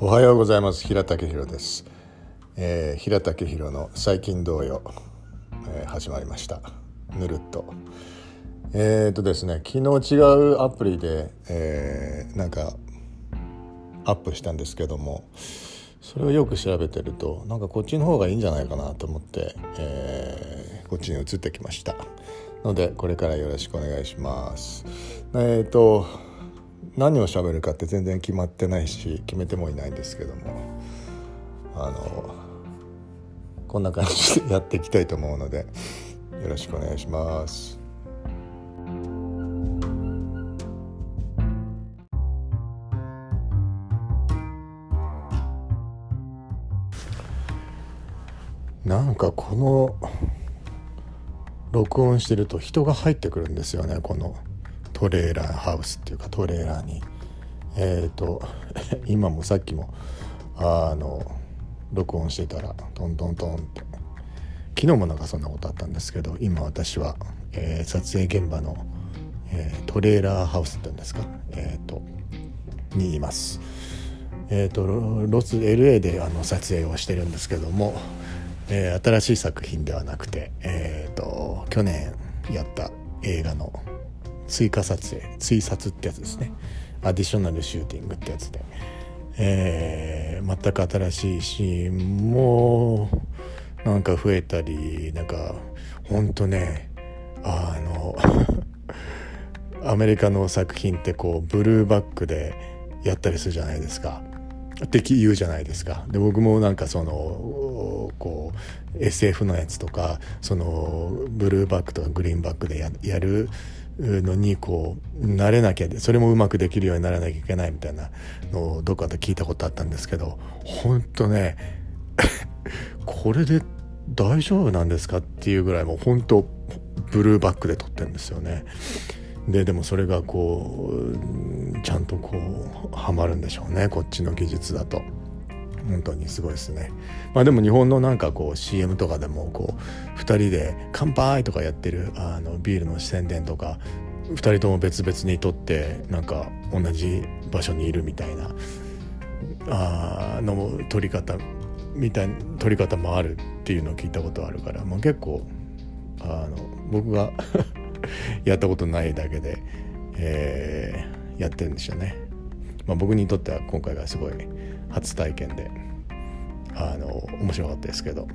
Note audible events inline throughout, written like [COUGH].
おはようございます。平武弘です、えー、平武弘の最近同様、えー、始まりました。ぬるっと。えー、とですね昨日違うアプリで、えー、なんかアップしたんですけどもそれをよく調べてるとなんかこっちの方がいいんじゃないかなと思って、えー、こっちに移ってきました。のでこれからよろしくお願いします。えっ、と何を喋るかって全然決まってないし決めてもいないんですけどもあのこんな感じでやっていきたいと思うのでよろしくお願いします。なんかこの録音してると人が入ってくるんですよねこのトレーラーハウスっていうかトレーラーにえっ、ー、と今もさっきもあの録音してたらトントントンって昨日もなんかそんなことあったんですけど今私は、えー、撮影現場の、えー、トレーラーハウスって言うんですか？えっ、とにいます。えっ、とロス LA であの撮影をしてるんですけども、え新しい作品ではなくてえっ、と去年やった映画の追加撮影追撮ってやつですねアディショナルシューティングってやつで、えー、全く新しいシーンもなんか増えたりなんかほんとねあの [LAUGHS] アメリカの作品ってこうブルーバックでやったりするじゃないですか。って言うじゃないですか。で僕もなんかそのこう SF のやつとかそのブルーバックとかグリーンバックでやるのにこう慣れなきゃそれもうまくできるようにならなきゃいけないみたいなのをどっかで聞いたことあったんですけど本当ね [LAUGHS] これで大丈夫なんですかっていうぐらいもう本当ブルーバックで撮ってるんですよね。ででもそれがこうちゃんとこうはまるんでしょうねこっちの技術だと。本当にすごいですね。まあでも日本のなんかこう CM とかでもこう2人で「乾杯!」とかやってるあのビールの宣伝とか2人とも別々に撮ってなんか同じ場所にいるみたいなあの撮り方みたいな撮り方もあるっていうのを聞いたことあるから、まあ、結構あの僕が [LAUGHS] やったことないだけで、えー、やってるんでしょうね。まあ、僕にとっては今回がすごい初体験であの面白かったですけど。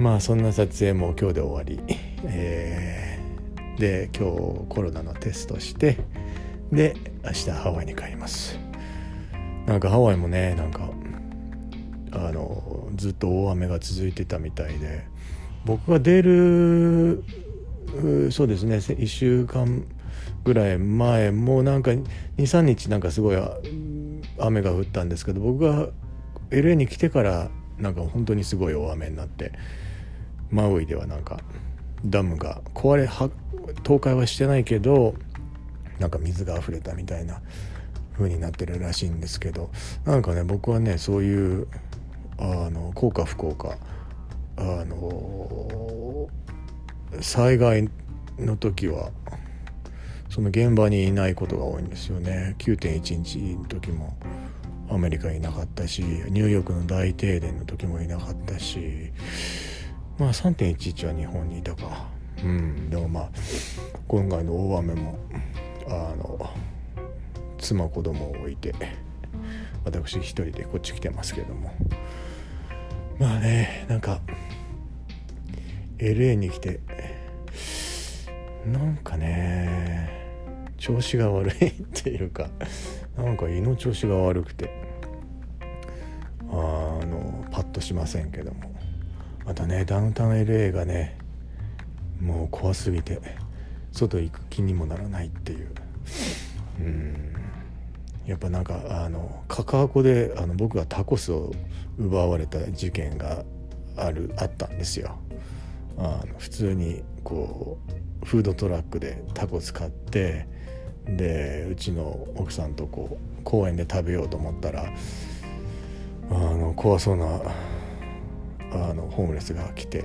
まあそんな撮影も今日で終わり、えー、で今日コロナのテストしてで明日ハワイに帰ります。なんかハワイもねなんかあのずっと大雨が続いてたみたいで僕が出るそうですね1週間ぐらい前もうなんか23日なんかすごい雨が降ったんですけど僕が LA に来てからなんか本当にすごい大雨になってマウイではなんかダムが壊れ倒壊はしてないけどなんか水が溢れたみたいな風になってるらしいんですけどなんかね僕はねそういうあの幸か不幸かあの災害の時はその現場にいないことが多いんですよね。9.11の時もアメリカいなかったしニューヨークの大停電の時もいなかったし。まあ3.11は日本にいたか。うん。でもまあ今回の大雨もあの妻子供を置いて私一人でこっち来てますけども。まあねなんか LA に来てなんかね調子が悪いっていうかなんか胃の調子が悪くて。あのパッとしませんけども。またねダウンタウン LA がねもう怖すぎて外行く気にもならないっていう。うん。やっぱなんかあのカカアコであの僕がタコスを奪われた事件があるあったんですよ。あの普通にこうフードトラックでタコス買ってでうちの奥さんとこう公園で食べようと思ったらあの怖そうなあのホームレスが来て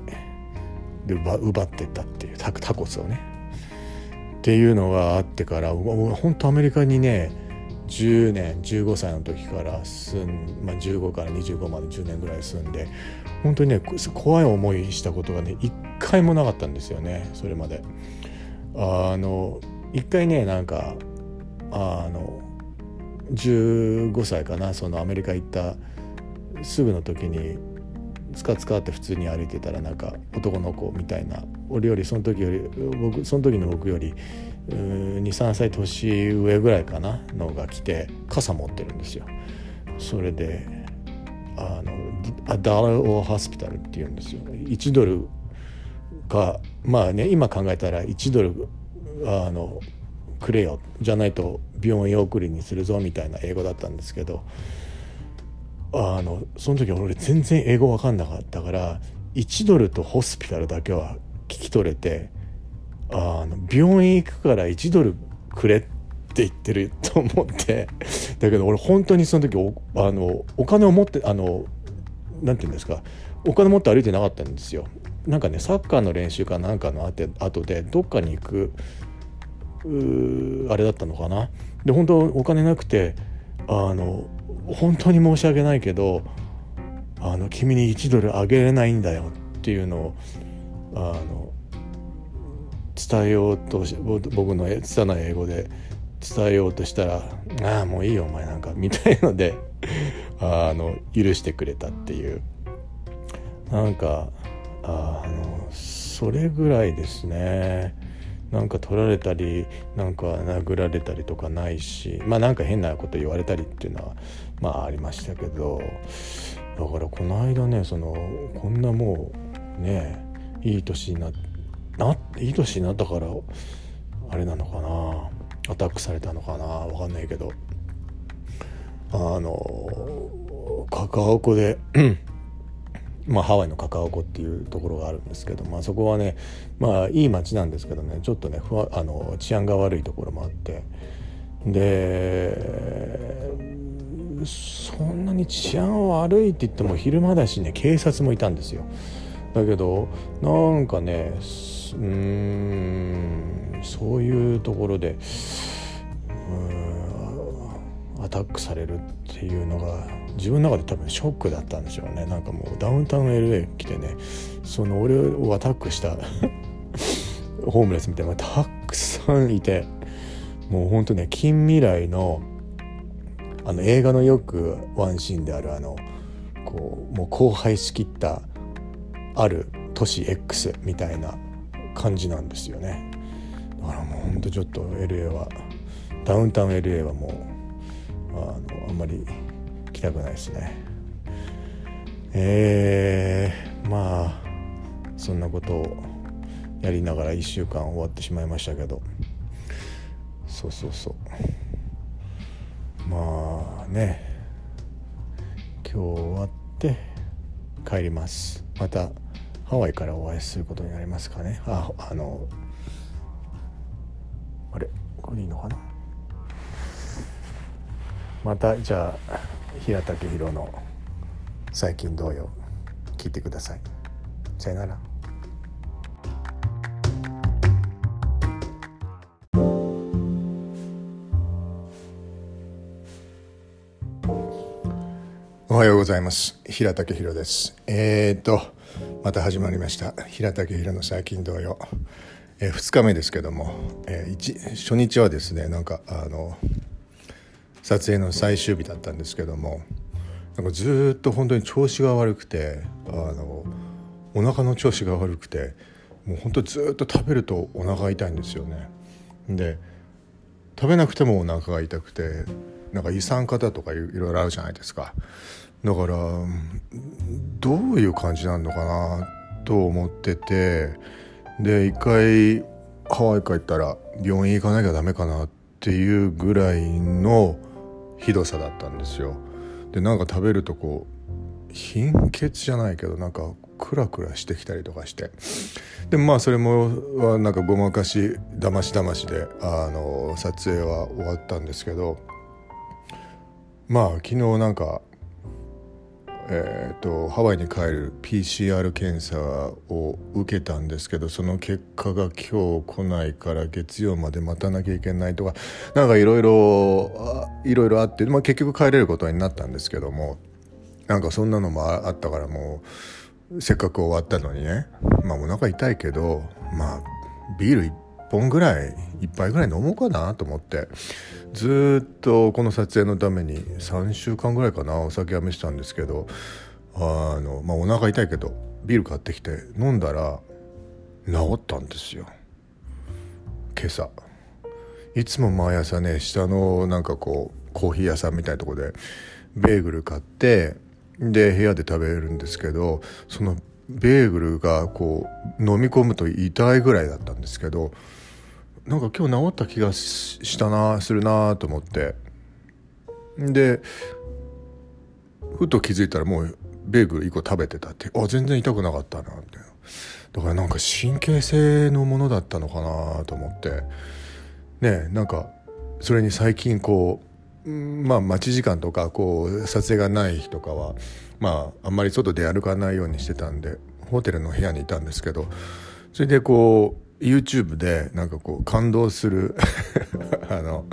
で奪奪ってったっていうタコスをねっていうのがあってから本当アメリカにね10年15歳の時から住ん、まあ、15から25まで10年ぐらい住んで本当にね怖い思いしたことがね一回もなかったんですよねそれまで。あの一回ねなんかあの15歳かなそのアメリカ行ったすぐの時につかつかって普通に歩いてたらなんか男の子みたいな俺よりその時より僕その時の僕より23歳年上ぐらいかなのが来て傘持ってるんですよ。それであのアダラオハスピタルっていうんですよ。1ドルがまあね今考えたら1ドルあのくれよじゃないと病院送りにするぞみたいな英語だったんですけどあのその時俺全然英語分かんなかったから1ドルとホスピタルだけは聞き取れてあの病院行くから1ドルくれって言ってると思ってだけど俺本当にその時おあのお金を持ってあのなんて言うんですかお金持って歩いてなかったんですよ。なんかねサッカーの練習かなんかのあて後でどっかに行くあれだったのかな。で本当お金なくてあの本当に申し訳ないけどあの君に1ドルあげれないんだよっていうのをあの伝えようと僕の拙い英語で伝えようとしたら「ああもういいよお前なんか」みたいのであの許してくれたっていうなんかあのそれぐらいですね。なんか取られたりなんか殴られたりとかないしまあなんか変なこと言われたりっていうのはまあありましたけどだからこの間ねそのこんなもうねいい年になないい年になったからあれなのかなアタックされたのかなわかんないけどあのカカオ湖でまあ、ハワイのカカオ湖っていうところがあるんですけど、まあ、そこはねまあいい街なんですけどねちょっとねふわあの治安が悪いところもあってでそんなに治安悪いって言っても昼間だしね警察もいたんですよ。だけどなんかねうんそういうところでアタックされるっていうのが自分の中で多分ショックだったんでしょうね。なんかもうダウンタウン LA 来てねその俺をアタックした [LAUGHS] ホームレスみたいなたくさんいてもうほんとね近未来のあの映画のよくワンシーンであるあのこうもう荒廃しきったある都市 X みたいな感じなんですよね。だからもうほんとちょっと LA はダウンタウン LA はもうあのあんまりたくないですね。えー、まあそんなことをやりながら1週間終わってしまいましたけど。そうそうそう。まあね。今日終わって帰ります。またハワイからお会いすることになりますかね。ああのあれ？これいいのかな？またじゃあ平武宏の最近同様聞いてください。さよなら。おはようございます。平武宏です。えー、っとまた始まりました。平武宏の最近同様、えー、2日目ですけども、えー、初日はですねなんかあの撮影の最終日だったんですけどもなんかずっと本当に調子が悪くてあのお腹の調子が悪くてもう本当ずっと食べるとお腹が痛いんですよね。で食べなくてもお腹が痛くてなんか胃酸化だとかいろいろあるじゃないですかだからどういう感じなのかなと思っててで一回ハワイ帰ったら病院行かなきゃダメかなっていうぐらいのひどさだったんですよ。でなんか食べるとこう貧血じゃないけどなんかクラクラしてきたりとかして。でもまあそれもはなんかごまかしだましだましであの撮影は終わったんですけどまあ昨日なんかえーと、ハワイに帰る PCR 検査を受けたんですけどその結果が今日来ないから月曜まで待たなきゃいけないとかなんかいろいろいろいろあって、まあ、結局帰れることになったんですけどもなんかそんなのもあったからもうせっかく終わったのにね。まあお腹痛いけどまあビール本ぐらい1杯ぐらい飲もうかなと思って。ずっとこの撮影のために3週間ぐらいかなお酒やめてたんですけどあの、まあ、お腹痛いけどビール買ってきて飲んだら治ったんですよ。今朝。いつも毎朝ね下のなんかこうコーヒー屋さんみたいなとこでベーグル買ってで部屋で食べるんですけどそのベーグルがこう飲み込むと痛いぐらいだったんですけどなんか今日治った気がしたなするなと思って。でふと気づいたらもうベーグル1個食べてたって。あ全然痛くなかったなみたいなだからなんか神経性のものだったのかなと思って。ねなんかそれに最近こうまあ待ち時間とかこう撮影がない日とかはまああんまり外で歩かないようにしてたんでホテルの部屋にいたんですけどそれでこう YouTube でなんかこう感動する [LAUGHS] あの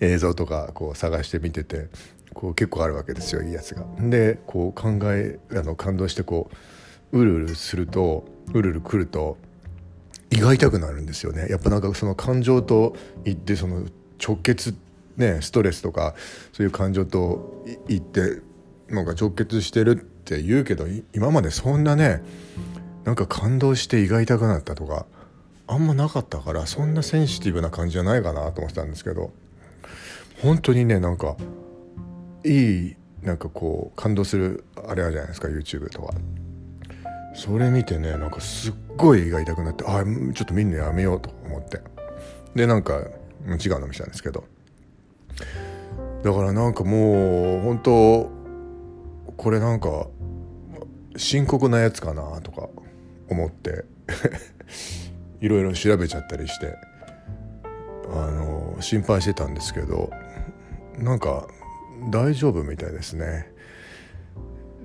映像とかこう探して見ててこう結構あるわけですよいいやつが。でこう考えあの感動してこううるうるするとうるうるくると胃が痛くなるんですよね。やっぱなんかその感情といってその直結ねストレスとかそういう感情といってなんか直結してるって言うけど今までそんなねなんか感動して胃が痛くなったとかあんまなかったからそんなセンシティブな感じじゃないかなと思ってたんですけど本当にねなんかいいなんかこう感動するあれあるじゃないですか YouTube とか。それ見てねなんかすっごい胃が痛くなってあちょっと見るのやめようと思って。でなんか違うの見たんですけど。だからなんかもう本当これなんか深刻なやつかなとか思って。[LAUGHS] いろいろ調べちゃったりしてあの心配してたんですけどなんか大丈夫みたいですね。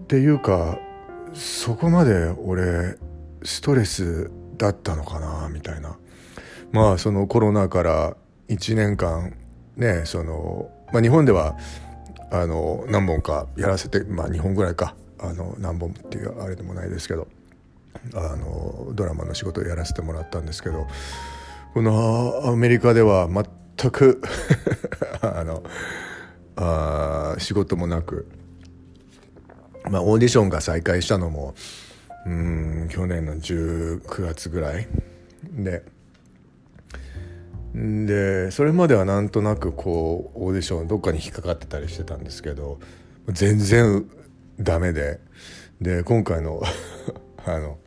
っていうかそこまで俺ストレスだったのかなみたいな。まあそのコロナから1年間ねその、まあ、日本ではあの何本かやらせてまあ2本ぐらいか。あの何本っていうあれでもないですけど。あのドラマの仕事をやらせてもらったんですけどこのアメリカでは全く [LAUGHS] あのあ仕事もなく、まあ、オーディションが再開したのもうん去年の19月ぐらい。ででそれまではなんとなくこうオーディションどっかに引っかかってたりしてたんですけど全然ダメで。で今回の [LAUGHS] あの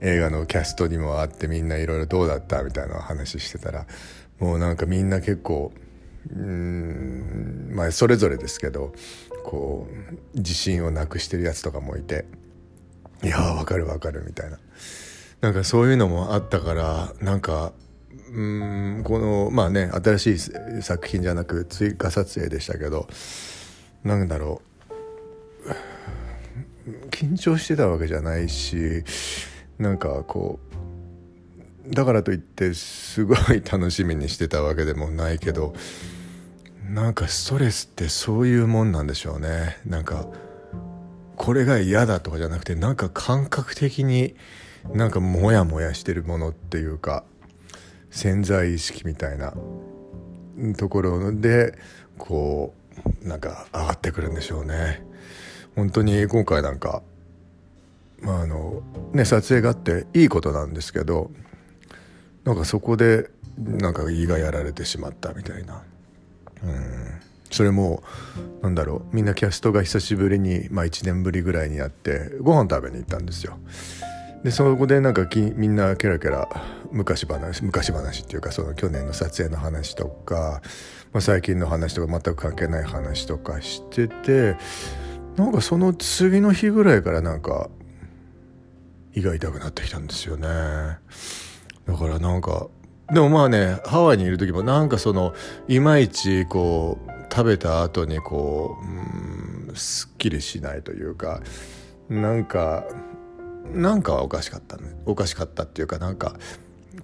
映画のキャストにも会ってみんないろいろどうだったみたいな話してたらもうなんかみんな結構うんまあそれぞれですけどこう自信をなくしてるやつとかもいていやわかるわかるみたいな。なんかそういうのもあったからなんかうんこのまあね新しい作品じゃなく追加撮影でしたけどなんだろう。緊張してたわけじゃないしなんかこうだからといってすごい楽しみにしてたわけでもないけどなんかストレスってそういうもんなんでしょうね。なんかこれが嫌だとかじゃなくてなんか感覚的になんかモヤモヤしてるものっていうか潜在意識みたいなところでこうなんか上がってくるんでしょうね。本当に今回なんかまああのね撮影があっていいことなんですけどなんかそこでなんか胃がやられてしまったみたいな。うん。それもなんだろうみんなキャストが久しぶりに、まあ、1年ぶりぐらいにやってご飯食べに行ったんですよ。でそこでなんかきみんなケラケラ昔話昔話っていうかその去年の撮影の話とか、まあ、最近の話とか全く関係ない話とかしててなんかその次の日ぐらいからなんか胃が痛くなってきたんですよね。だからなんかでもまあねハワイにいる時もなんかそのいまいちこう食べた後にこううんすっきりしないというかなんかなんかおかしかったね。おかしかったっていうかなんか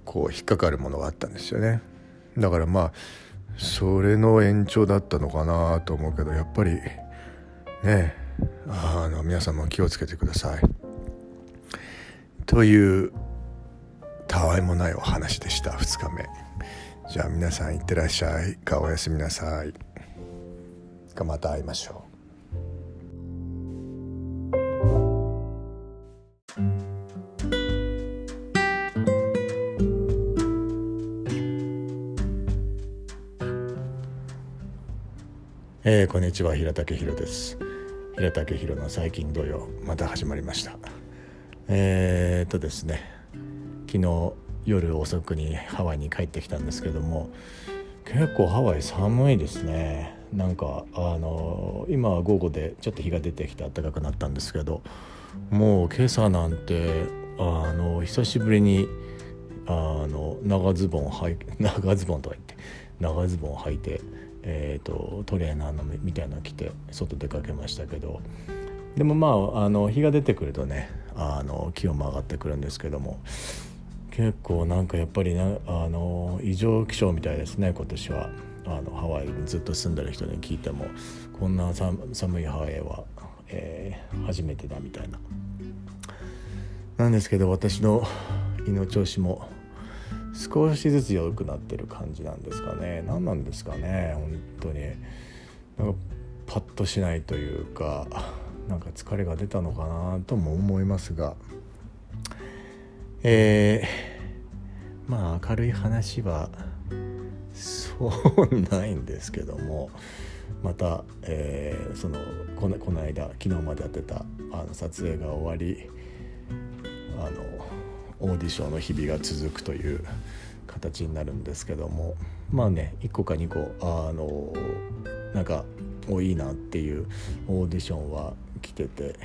こう引っかかるものがあったんですよね。だからまあそれの延長だったのかなと思うけどやっぱりねあの皆さんも気をつけてください。というたわいもないお話でした。2日目。じゃあ皆さんいってらっしゃい。かおやすみなさい。かまた会いましょう。えー、こんにちは。平竹宏です。平竹宏の最近土曜また始まりました。えー、っとですね昨日夜遅くにハワイに帰ってきたんですけども結構ハワイ寒いですね。なんかあの今は午後でちょっと日が出てきて暖かくなったんですけどもう今朝なんてあの久しぶりにあの長ズボンはい長ズボンとか言って長ズボンを履いてえーと、トレーナーのみたいなの着て外出かけましたけど。でもまああの日が出てくるとねあの気温も上がってくるんですけども。結構なんかやっぱりなあの異常気象みたいですね今年は。あのハワイにずっと住んでる人に聞いても。こんな寒いハワイは、えー、初めてだみたいな。なんですけど私の胃の調子も少しずつ良くなってる感じなんですかね。何なんですかね本当に。なんかパッとしないというかなんか疲れが出たのかなとも思いますが。えー、まあ明るい話はそうないんですけども。また、えー、そのこのこの間昨日までやってたあの撮影が終わりあのオーディションの日々が続くという形になるんですけどもまあね1個か2個あのなんかおいいなっていうオーディションは来てて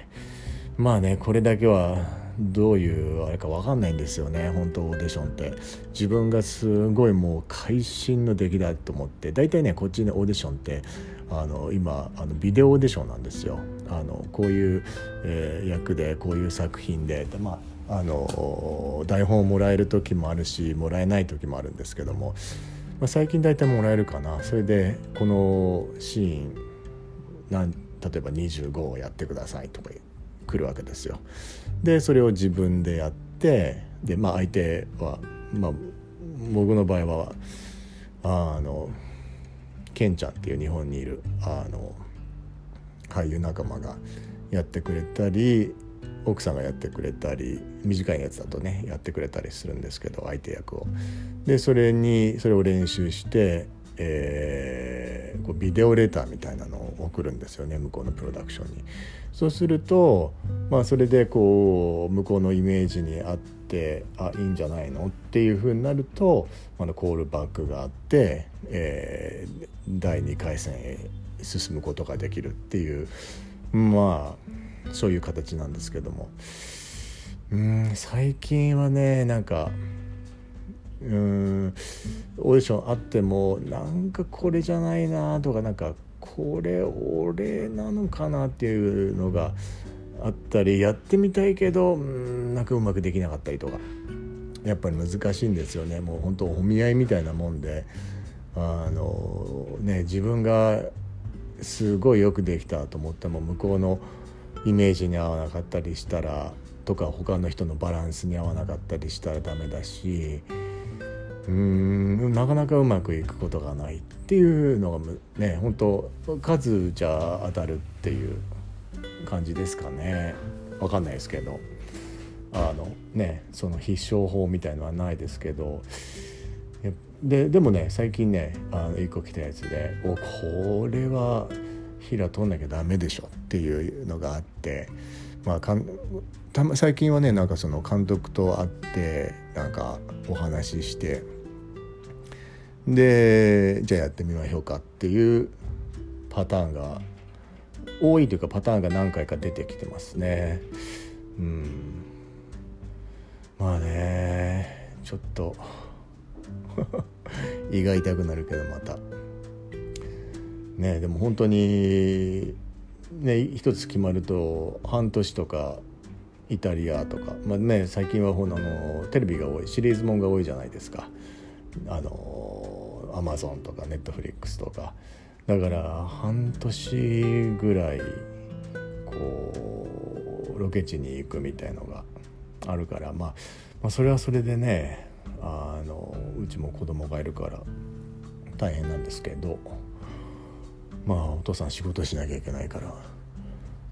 まあねこれだけはどういうあれか分かんないんですよね本当オーディションって。自分がすごいもう会心の出来だと思って大体ねこっちのオーディションってあの今あのビデオオーディションなんですよ。あのこういう、えー、役でこういう作品で。まああの台本をもらえる時もあるしもらえない時もあるんですけども、まあ、最近大体もらえるかな。それでこのシーンなん例えば25をやってくださいとか来るわけですよ。でそれを自分でやってで、まあ、相手は、まあ、僕の場合はあのケンちゃんっていう日本にいるあの俳優仲間がやってくれたり奥さんがやってくれたり短いやつだとねやってくれたりするんですけど相手役を。でそれにそれを練習して、えー、こうビデオレターみたいなのを送るんですよね向こうのプロダクションに。そうすると、まあ、それでこう向こうのイメージに合ってあいいんじゃないのっていうふうになるとまだコールバックがあって、えー、第2回戦へ進むことができるっていうまあそういう形なんですけども。うん最近はねなんかうんオーディションあってもなんかこれじゃないなとかなんかこれ俺なのかなっていうのがあったりやってみたいけどうんなんかうまくできなかったりとか。やっぱり難しいんですよね。もう本当お見合いみたいなもんで。あのね自分がすごいよくできたと思っても向こうのイメージに合わなかったりしたらとか他の人のバランスに合わなかったりしたらダメだしうんなかなかうまくいくことがないっていうのがね本当数じゃ当たるっていう。感じですかね。分かんないですけど。あのねその必勝法みたいのはないですけど。ででもね最近ねあの1個来たやつでおこれは平通んなきゃダメでしょっていうのがあって、まあ、かんた最近はねなんかその監督と会ってなんかお話しして。でじゃあやってみましょうかっていうパターンが多いというかパターンが何回か出てきてますね。うんまあねちょっと [LAUGHS] 胃が痛くなるけどまた。ねでも本当にね一つ決まると半年とかイタリアとか、まあね、最近はほんあのテレビが多いシリーズもんが多いじゃないですかあのアマゾンとかネットフリックスとかだから半年ぐらいこうロケ地に行くみたいのがあるから、まあ、まあそれはそれでねあのうちも子供がいるから大変なんですけどまあお父さん仕事しなきゃいけないから、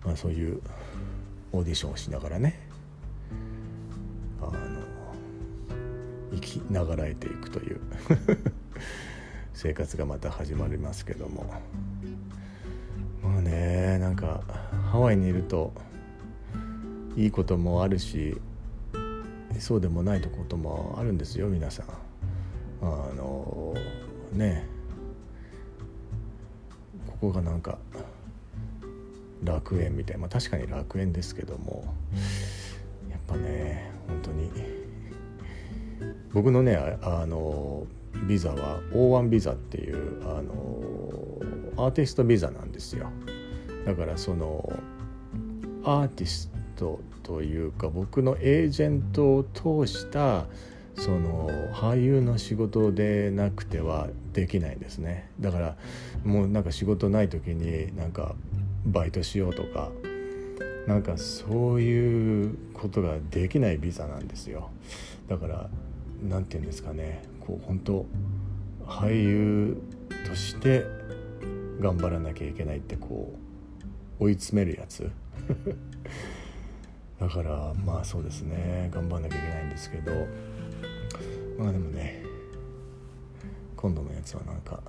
まあ、そういうオーディションをしながらねあの生きながらえていくという。生活がまた始まりますけどもまあねなんかハワイにいるといいこともあるしそうでもないこともあるんですよ皆さん。あのねここがなんか楽園みたい、まあ、確かに楽園ですけどもやっぱね本当に僕のねあのビザは O1 ビザっていうあのアーティストビザなんですよ。だからそのアーティストというか僕のエージェントを通したその俳優の仕事でなくてはできないんですね。だからもうなんか仕事ない時になんかバイトしようとかなんかそういうことができないビザなんですよ。だから何て言うんですかね。こう本当俳優として頑張らなきゃいけないってこう追い詰めるやつ。[LAUGHS] だからまあそうですね。頑張んなきゃいけないんですけど。まあでもね今度のやつはなんか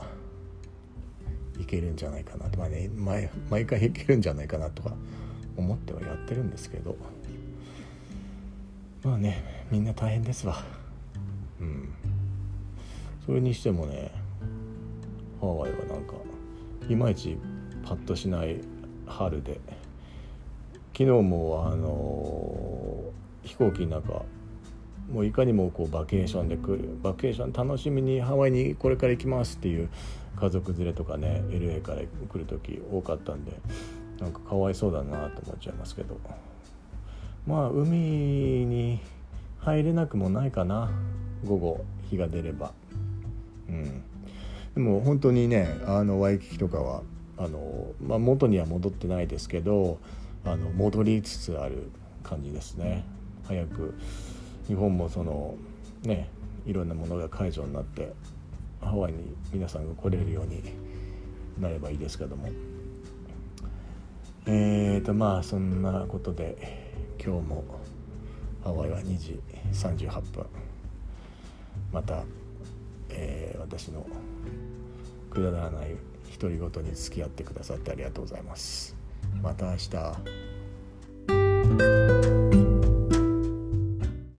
いけるんじゃないかなと。まあね毎毎回いけるんじゃないかなとか思ってはやってるんですけど。まあねみんな大変ですわ。うん。それにしてもねハワイはなんかいまいちパッとしない春で昨日もあの飛行機の中もういかにもこうバケーションで来るバケーション楽しみにハワイにこれから行きますっていう家族連れとかね LA から来る時多かったんでなんかかわいそうだなと思っちゃいますけど。まあ海に入れなくもないかな午後日が出れば。うん。でも本当にねあのワイキキとかはあの、まあ、元には戻ってないですけどあの戻りつつある感じですね。早く日本もそのねいろんなものが解除になってハワイに皆さんが来れるようになればいいですけども。えーとまあそんなことで今日もハワイは2時38分。また、えー、私のくだらない独り言に付き合ってくださってありがとうございます。また明日